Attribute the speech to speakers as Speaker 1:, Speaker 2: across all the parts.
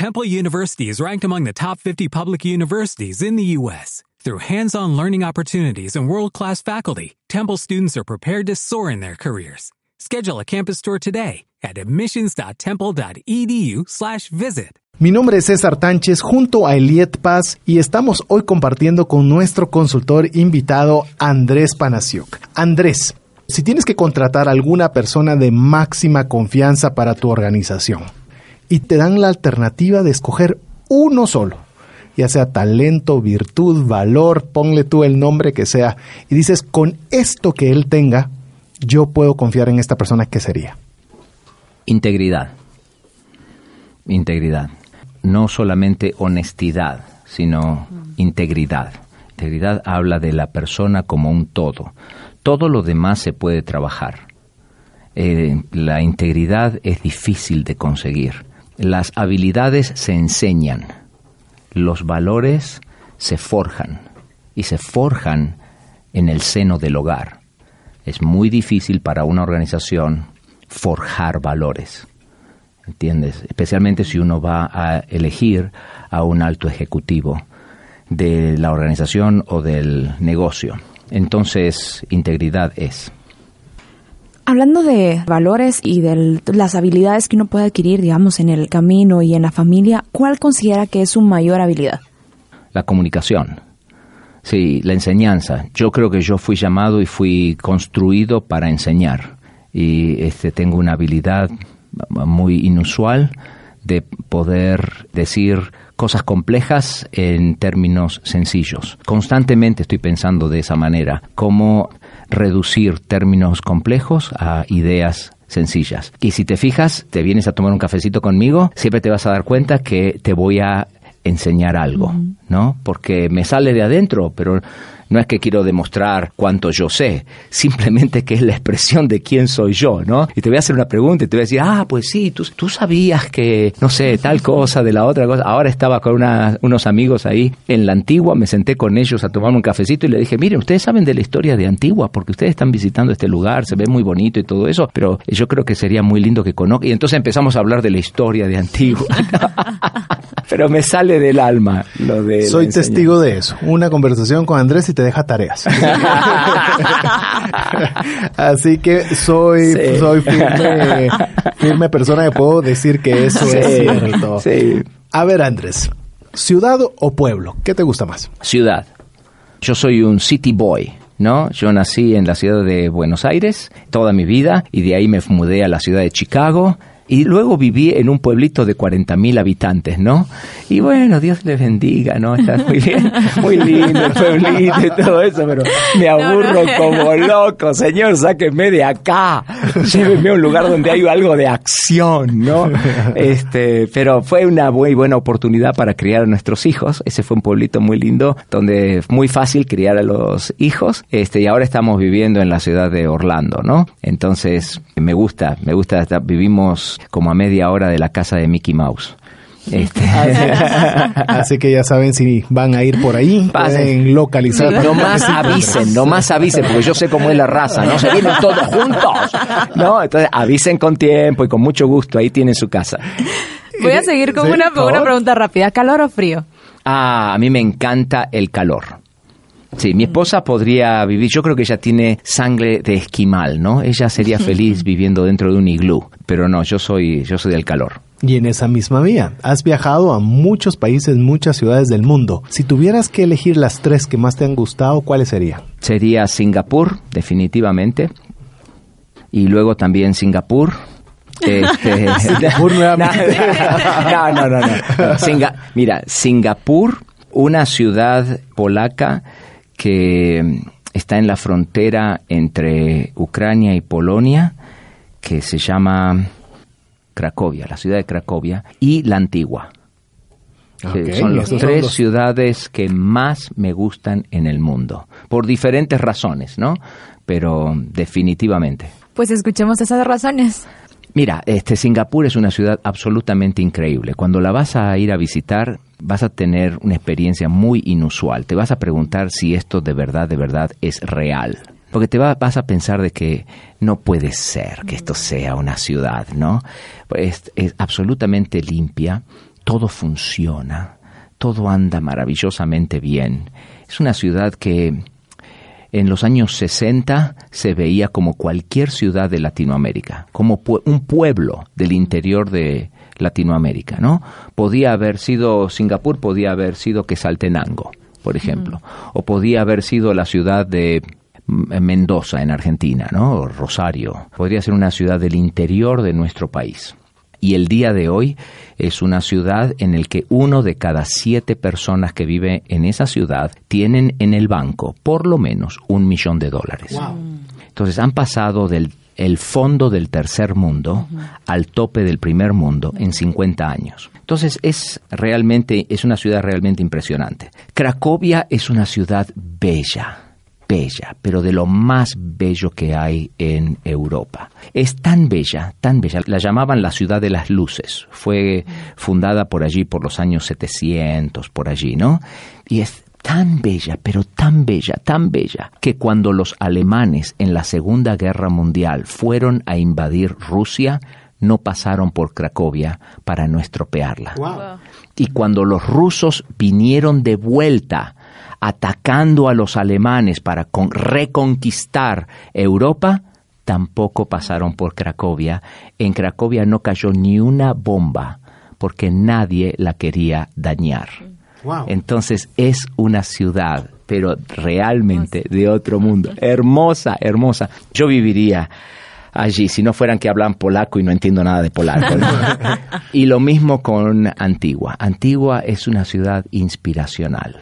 Speaker 1: Temple University is ranked among the top 50 public universities in the U.S. Through hands-on learning opportunities and world-class faculty, Temple students are prepared to soar in their careers. Schedule a campus tour today at admissions.temple.edu/visit.
Speaker 2: Mi nombre es César Tánchez junto a Eliet Paz y estamos hoy compartiendo con nuestro consultor invitado Andrés Panasiuk. Andrés, si tienes que contratar a alguna persona de máxima confianza para tu organización y te dan la alternativa de escoger uno solo, ya sea talento, virtud, valor, ponle tú el nombre que sea, y dices, con esto que él tenga, yo puedo confiar en esta persona, ¿qué sería?
Speaker 3: Integridad. Integridad. No solamente honestidad, sino integridad. Integridad habla de la persona como un todo. Todo lo demás se puede trabajar. Eh, la integridad es difícil de conseguir. Las habilidades se enseñan. Los valores se forjan. Y se forjan en el seno del hogar. Es muy difícil para una organización forjar valores. ¿Entiendes? Especialmente si uno va a elegir a un alto ejecutivo de la organización o del negocio. Entonces, integridad es.
Speaker 4: Hablando de valores y de las habilidades que uno puede adquirir, digamos, en el camino y en la familia, ¿cuál considera que es su mayor habilidad?
Speaker 3: La comunicación. Sí, la enseñanza. Yo creo que yo fui llamado y fui construido para enseñar. Y este, tengo una habilidad muy inusual de poder decir cosas complejas en términos sencillos. Constantemente estoy pensando de esa manera, cómo reducir términos complejos a ideas sencillas. Y si te fijas, te vienes a tomar un cafecito conmigo, siempre te vas a dar cuenta que te voy a enseñar algo, ¿no? Porque me sale de adentro, pero no es que quiero demostrar cuánto yo sé, simplemente que es la expresión de quién soy yo, ¿no? Y te voy a hacer una pregunta y te voy a decir, ah, pues sí, tú, tú sabías que, no sé, tal cosa de la otra cosa. Ahora estaba con unos amigos ahí en la Antigua, me senté con ellos a tomar un cafecito y le dije, miren, ustedes saben de la historia de Antigua porque ustedes están visitando este lugar, se ve muy bonito y todo eso, pero yo creo que sería muy lindo que conozcan. Y entonces empezamos a hablar de la historia de Antigua. pero me sale del alma lo de...
Speaker 2: Soy testigo de eso. Una conversación con Andrés y te deja tareas. Así que soy, soy firme, persona que puedo decir que eso es cierto. A ver, Andrés, ¿ciudad o pueblo? ¿Qué te gusta más?
Speaker 3: Ciudad. Yo soy un city boy. ¿no? Yo nací en la ciudad de Buenos Aires toda mi vida y de ahí me mudé a la ciudad de Chicago y luego viví en un pueblito de 40.000 habitantes, ¿no? Y bueno, Dios les bendiga, ¿no? Está muy bien, muy lindo el pueblito y todo eso, pero me aburro como loco. Señor, sáquenme de acá. Llévenme a un lugar donde hay algo de acción, ¿no? Este, pero fue una muy buena oportunidad para criar a nuestros hijos. Ese fue un pueblito muy lindo donde es muy fácil criar a los hijos. Este, y ahora estamos viviendo en la ciudad de Orlando, ¿no? Entonces, me gusta, me gusta, vivimos como a media hora de la casa de Mickey Mouse. Este.
Speaker 2: Así que ya saben si van a ir por ahí, pueden localizar.
Speaker 3: no más avisen, no más avisen, porque yo sé cómo es la raza, ¿no? Se vienen todos juntos, ¿no? Entonces avisen con tiempo y con mucho gusto, ahí tienen su casa.
Speaker 4: Voy a seguir con una, una pregunta rápida, ¿calor o frío?
Speaker 3: Ah, a mí me encanta el calor. Sí, mi esposa podría vivir, yo creo que ella tiene sangre de esquimal, ¿no? Ella sería feliz viviendo dentro de un iglú, pero no, yo soy, yo soy del calor.
Speaker 2: Y en esa misma vía, has viajado a muchos países, muchas ciudades del mundo. Si tuvieras que elegir las tres que más te han gustado, ¿cuáles serían?
Speaker 3: Sería Singapur, definitivamente. Y luego también Singapur, este, Singapur nuevamente. No, no, no, no. mira, Singapur, una ciudad polaca que está en la frontera entre Ucrania y Polonia, que se llama Cracovia, la ciudad de Cracovia, y la Antigua. son las tres ciudades que más me gustan en el mundo, por diferentes razones, ¿no? Pero definitivamente.
Speaker 4: Pues escuchemos esas razones.
Speaker 3: Mira, este Singapur es una ciudad absolutamente increíble. Cuando la vas a ir a visitar, vas a tener una experiencia muy inusual. Te vas a preguntar si esto de verdad, de verdad es real. Porque te vas a pensar de que no puede ser que esto sea una ciudad, ¿no? Es absolutamente limpia, todo funciona, todo anda maravillosamente bien. Es una ciudad que en los años 60 se veía como cualquier ciudad de Latinoamérica, como un pueblo del interior de Latinoamérica, ¿no? Podía haber sido Singapur, podía haber sido Quesaltenango, por ejemplo, o podía haber sido la ciudad de Mendoza en Argentina, ¿no? O Rosario. Podría ser una ciudad del interior de nuestro país. Y el día de hoy es una ciudad en el que uno de cada siete personas que vive en esa ciudad tienen en el banco por lo menos un millón de dólares. Entonces han pasado del el fondo del tercer mundo al tope del primer mundo en 50 años. Entonces es realmente es una ciudad realmente impresionante. Cracovia es una ciudad bella bella, pero de lo más bello que hay en Europa. Es tan bella, tan bella, la llamaban la ciudad de las luces. Fue fundada por allí por los años 700, por allí, ¿no? Y es tan bella, pero tan bella, tan bella, que cuando los alemanes en la Segunda Guerra Mundial fueron a invadir Rusia, no pasaron por Cracovia para no estropearla. Y cuando los rusos vinieron de vuelta atacando a los alemanes para reconquistar Europa, tampoco pasaron por Cracovia. En Cracovia no cayó ni una bomba porque nadie la quería dañar. Entonces es una ciudad, pero realmente de otro mundo. Hermosa, hermosa. Yo viviría allí, si no fueran que hablan polaco y no entiendo nada de polaco. y lo mismo con Antigua. Antigua es una ciudad inspiracional.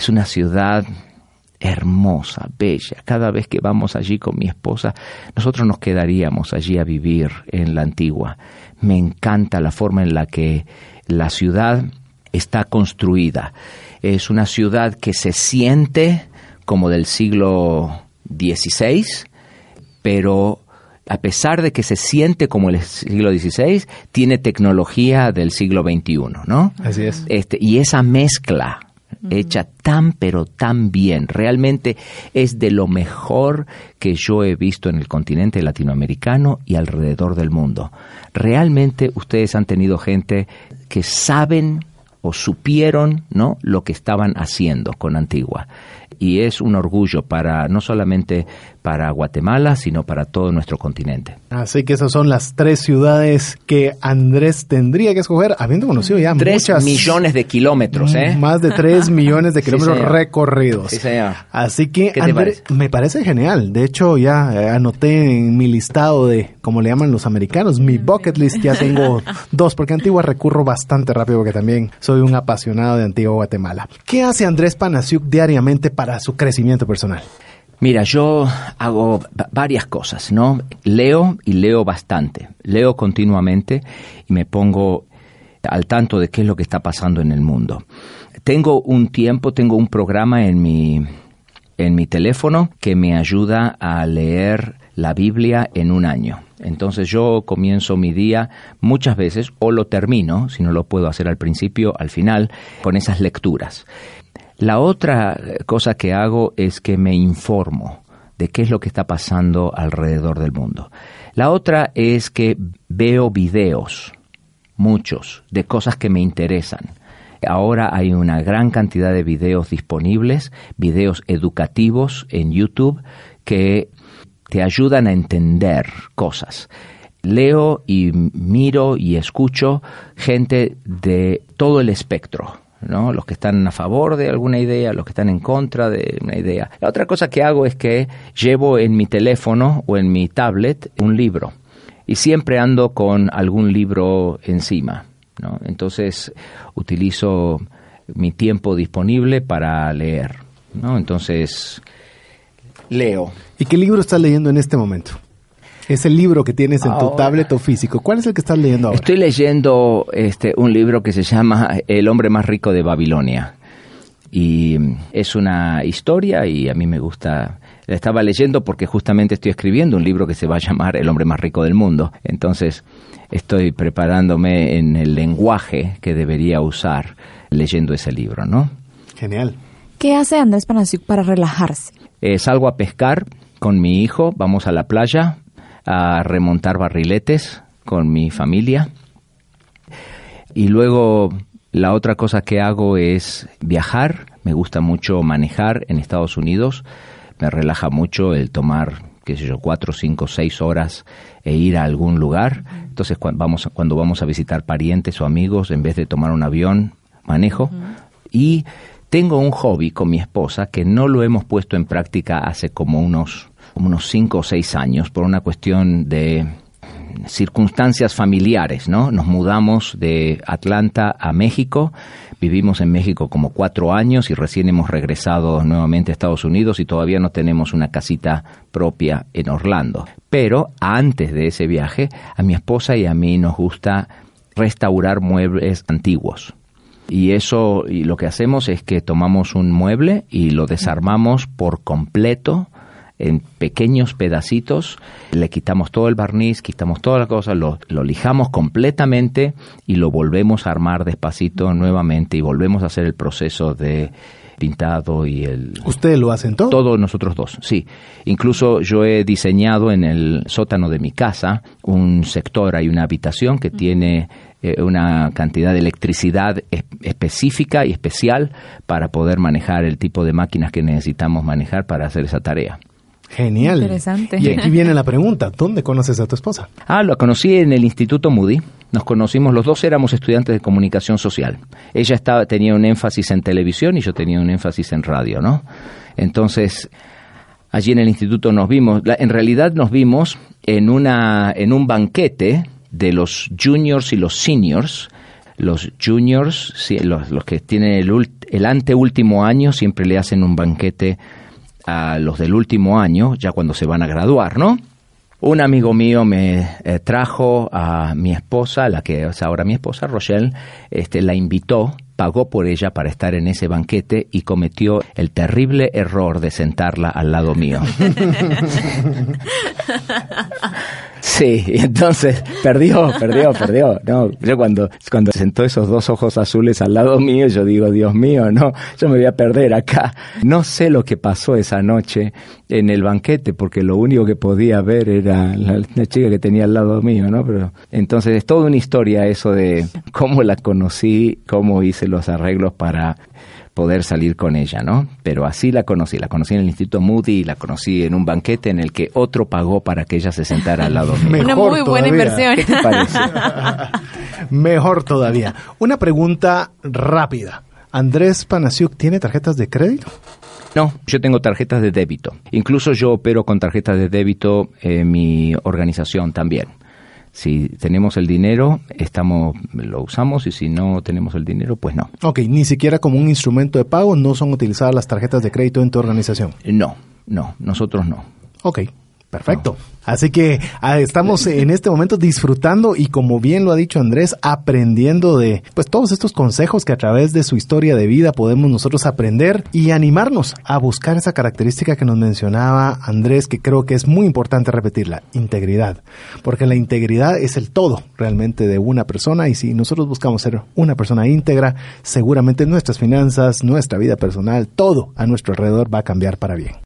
Speaker 3: Es una ciudad hermosa, bella. Cada vez que vamos allí con mi esposa, nosotros nos quedaríamos allí a vivir en la antigua. Me encanta la forma en la que la ciudad está construida. Es una ciudad que se siente como del siglo XVI, pero a pesar de que se siente como el siglo XVI, tiene tecnología del siglo XXI, ¿no?
Speaker 2: Así es.
Speaker 3: Este, y esa mezcla hecha tan pero tan bien. Realmente es de lo mejor que yo he visto en el continente latinoamericano y alrededor del mundo. Realmente ustedes han tenido gente que saben o supieron ¿no? lo que estaban haciendo con Antigua y es un orgullo para no solamente para Guatemala, sino para todo nuestro continente.
Speaker 2: Así que esas son las tres ciudades que Andrés tendría que escoger, habiendo conocido ya
Speaker 3: tres millones de kilómetros, ¿eh?
Speaker 2: Más de tres millones de kilómetros recorridos. Así que Andrés, me parece genial. De hecho, ya eh, anoté en mi listado de, como le llaman los americanos, mi bucket list. Ya tengo dos, porque Antigua recurro bastante rápido, porque también soy un apasionado de Antigua Guatemala. ¿Qué hace Andrés Panasiuk diariamente para su crecimiento personal?
Speaker 3: Mira, yo hago varias cosas, ¿no? Leo y leo bastante. Leo continuamente y me pongo al tanto de qué es lo que está pasando en el mundo. Tengo un tiempo, tengo un programa en mi, en mi teléfono que me ayuda a leer la Biblia en un año. Entonces yo comienzo mi día muchas veces, o lo termino, si no lo puedo hacer al principio, al final, con esas lecturas. La otra cosa que hago es que me informo de qué es lo que está pasando alrededor del mundo. La otra es que veo videos, muchos, de cosas que me interesan. Ahora hay una gran cantidad de videos disponibles, videos educativos en YouTube que te ayudan a entender cosas. Leo y miro y escucho gente de todo el espectro, ¿no? Los que están a favor de alguna idea, los que están en contra de una idea. La otra cosa que hago es que llevo en mi teléfono o en mi tablet un libro y siempre ando con algún libro encima, ¿no? Entonces utilizo mi tiempo disponible para leer, ¿no? Entonces leo.
Speaker 2: ¿Y qué libro estás leyendo en este momento? Es el libro que tienes en tu tablet o físico. ¿Cuál es el que estás leyendo ahora?
Speaker 3: Estoy leyendo este, un libro que se llama El hombre más rico de Babilonia. Y es una historia y a mí me gusta. La estaba leyendo porque justamente estoy escribiendo un libro que se va a llamar El hombre más rico del mundo. Entonces estoy preparándome en el lenguaje que debería usar leyendo ese libro, ¿no?
Speaker 2: Genial.
Speaker 4: ¿Qué hace Andrés Panasiuk para relajarse?
Speaker 3: Eh, salgo a pescar con mi hijo, vamos a la playa, a remontar barriletes con mi familia. Y luego la otra cosa que hago es viajar. Me gusta mucho manejar en Estados Unidos. Me relaja mucho el tomar, qué sé yo, cuatro, cinco, seis horas e ir a algún lugar. Entonces, cuando vamos, cuando vamos a visitar parientes o amigos, en vez de tomar un avión, manejo. Y tengo un hobby con mi esposa que no lo hemos puesto en práctica hace como unos, unos cinco o seis años por una cuestión de circunstancias familiares, ¿no? Nos mudamos de Atlanta a México, vivimos en México como cuatro años y recién hemos regresado nuevamente a Estados Unidos y todavía no tenemos una casita propia en Orlando. Pero antes de ese viaje, a mi esposa y a mí nos gusta restaurar muebles antiguos. Y eso, y lo que hacemos es que tomamos un mueble y lo desarmamos por completo en pequeños pedacitos, le quitamos todo el barniz, quitamos toda la cosa, lo, lo, lijamos completamente y lo volvemos a armar despacito nuevamente y volvemos a hacer el proceso de pintado y el...
Speaker 2: ¿Ustedes lo hacen todo?
Speaker 3: Todos nosotros dos, sí. Incluso yo he diseñado en el sótano de mi casa un sector, hay una habitación que tiene eh, una cantidad de electricidad es, específica y especial para poder manejar el tipo de máquinas que necesitamos manejar para hacer esa tarea.
Speaker 2: Genial.
Speaker 4: Interesante.
Speaker 2: Y aquí viene la pregunta, ¿dónde conoces a tu esposa?
Speaker 3: Ah, lo conocí en el Instituto Moody. Nos conocimos, los dos éramos estudiantes de comunicación social. Ella estaba, tenía un énfasis en televisión y yo tenía un énfasis en radio, ¿no? Entonces, allí en el instituto nos vimos, en realidad nos vimos en, una, en un banquete de los juniors y los seniors. Los juniors, los, los que tienen el, el anteúltimo año, siempre le hacen un banquete a los del último año, ya cuando se van a graduar, ¿no? Un amigo mío me eh, trajo a mi esposa, la que es ahora mi esposa, Rochelle, este, la invitó, pagó por ella para estar en ese banquete y cometió el terrible error de sentarla al lado mío. Sí, entonces perdió, perdió, perdió. No, yo cuando, cuando sentó esos dos ojos azules al lado mío, yo digo, Dios mío, no, yo me voy a perder acá. No sé lo que pasó esa noche en el banquete, porque lo único que podía ver era la, la chica que tenía al lado mío, ¿no? Pero entonces es toda una historia eso de cómo la conocí, cómo hice los arreglos para poder salir con ella, ¿no? Pero así la conocí, la conocí en el Instituto Moody, la conocí en un banquete en el que otro pagó para que ella se sentara al lado mío.
Speaker 4: Una muy buena inversión.
Speaker 3: ¿Qué te parece?
Speaker 2: Mejor todavía. Una pregunta rápida. ¿Andrés Panasiuk tiene tarjetas de crédito?
Speaker 3: No, yo tengo tarjetas de débito. Incluso yo opero con tarjetas de débito en mi organización también. Si tenemos el dinero, estamos, lo usamos y si no tenemos el dinero, pues no.
Speaker 2: Ok, ni siquiera como un instrumento de pago no son utilizadas las tarjetas de crédito en tu organización.
Speaker 3: No, no, nosotros no.
Speaker 2: Ok, perfecto. Así que ah, estamos en este momento disfrutando y como bien lo ha dicho Andrés, aprendiendo de pues todos estos consejos que a través de su historia de vida podemos nosotros aprender y animarnos a buscar esa característica que nos mencionaba Andrés, que creo que es muy importante repetirla, integridad. Porque la integridad es el todo realmente de una persona y si nosotros buscamos ser una persona íntegra, seguramente nuestras finanzas, nuestra vida personal, todo a nuestro alrededor va a cambiar para bien.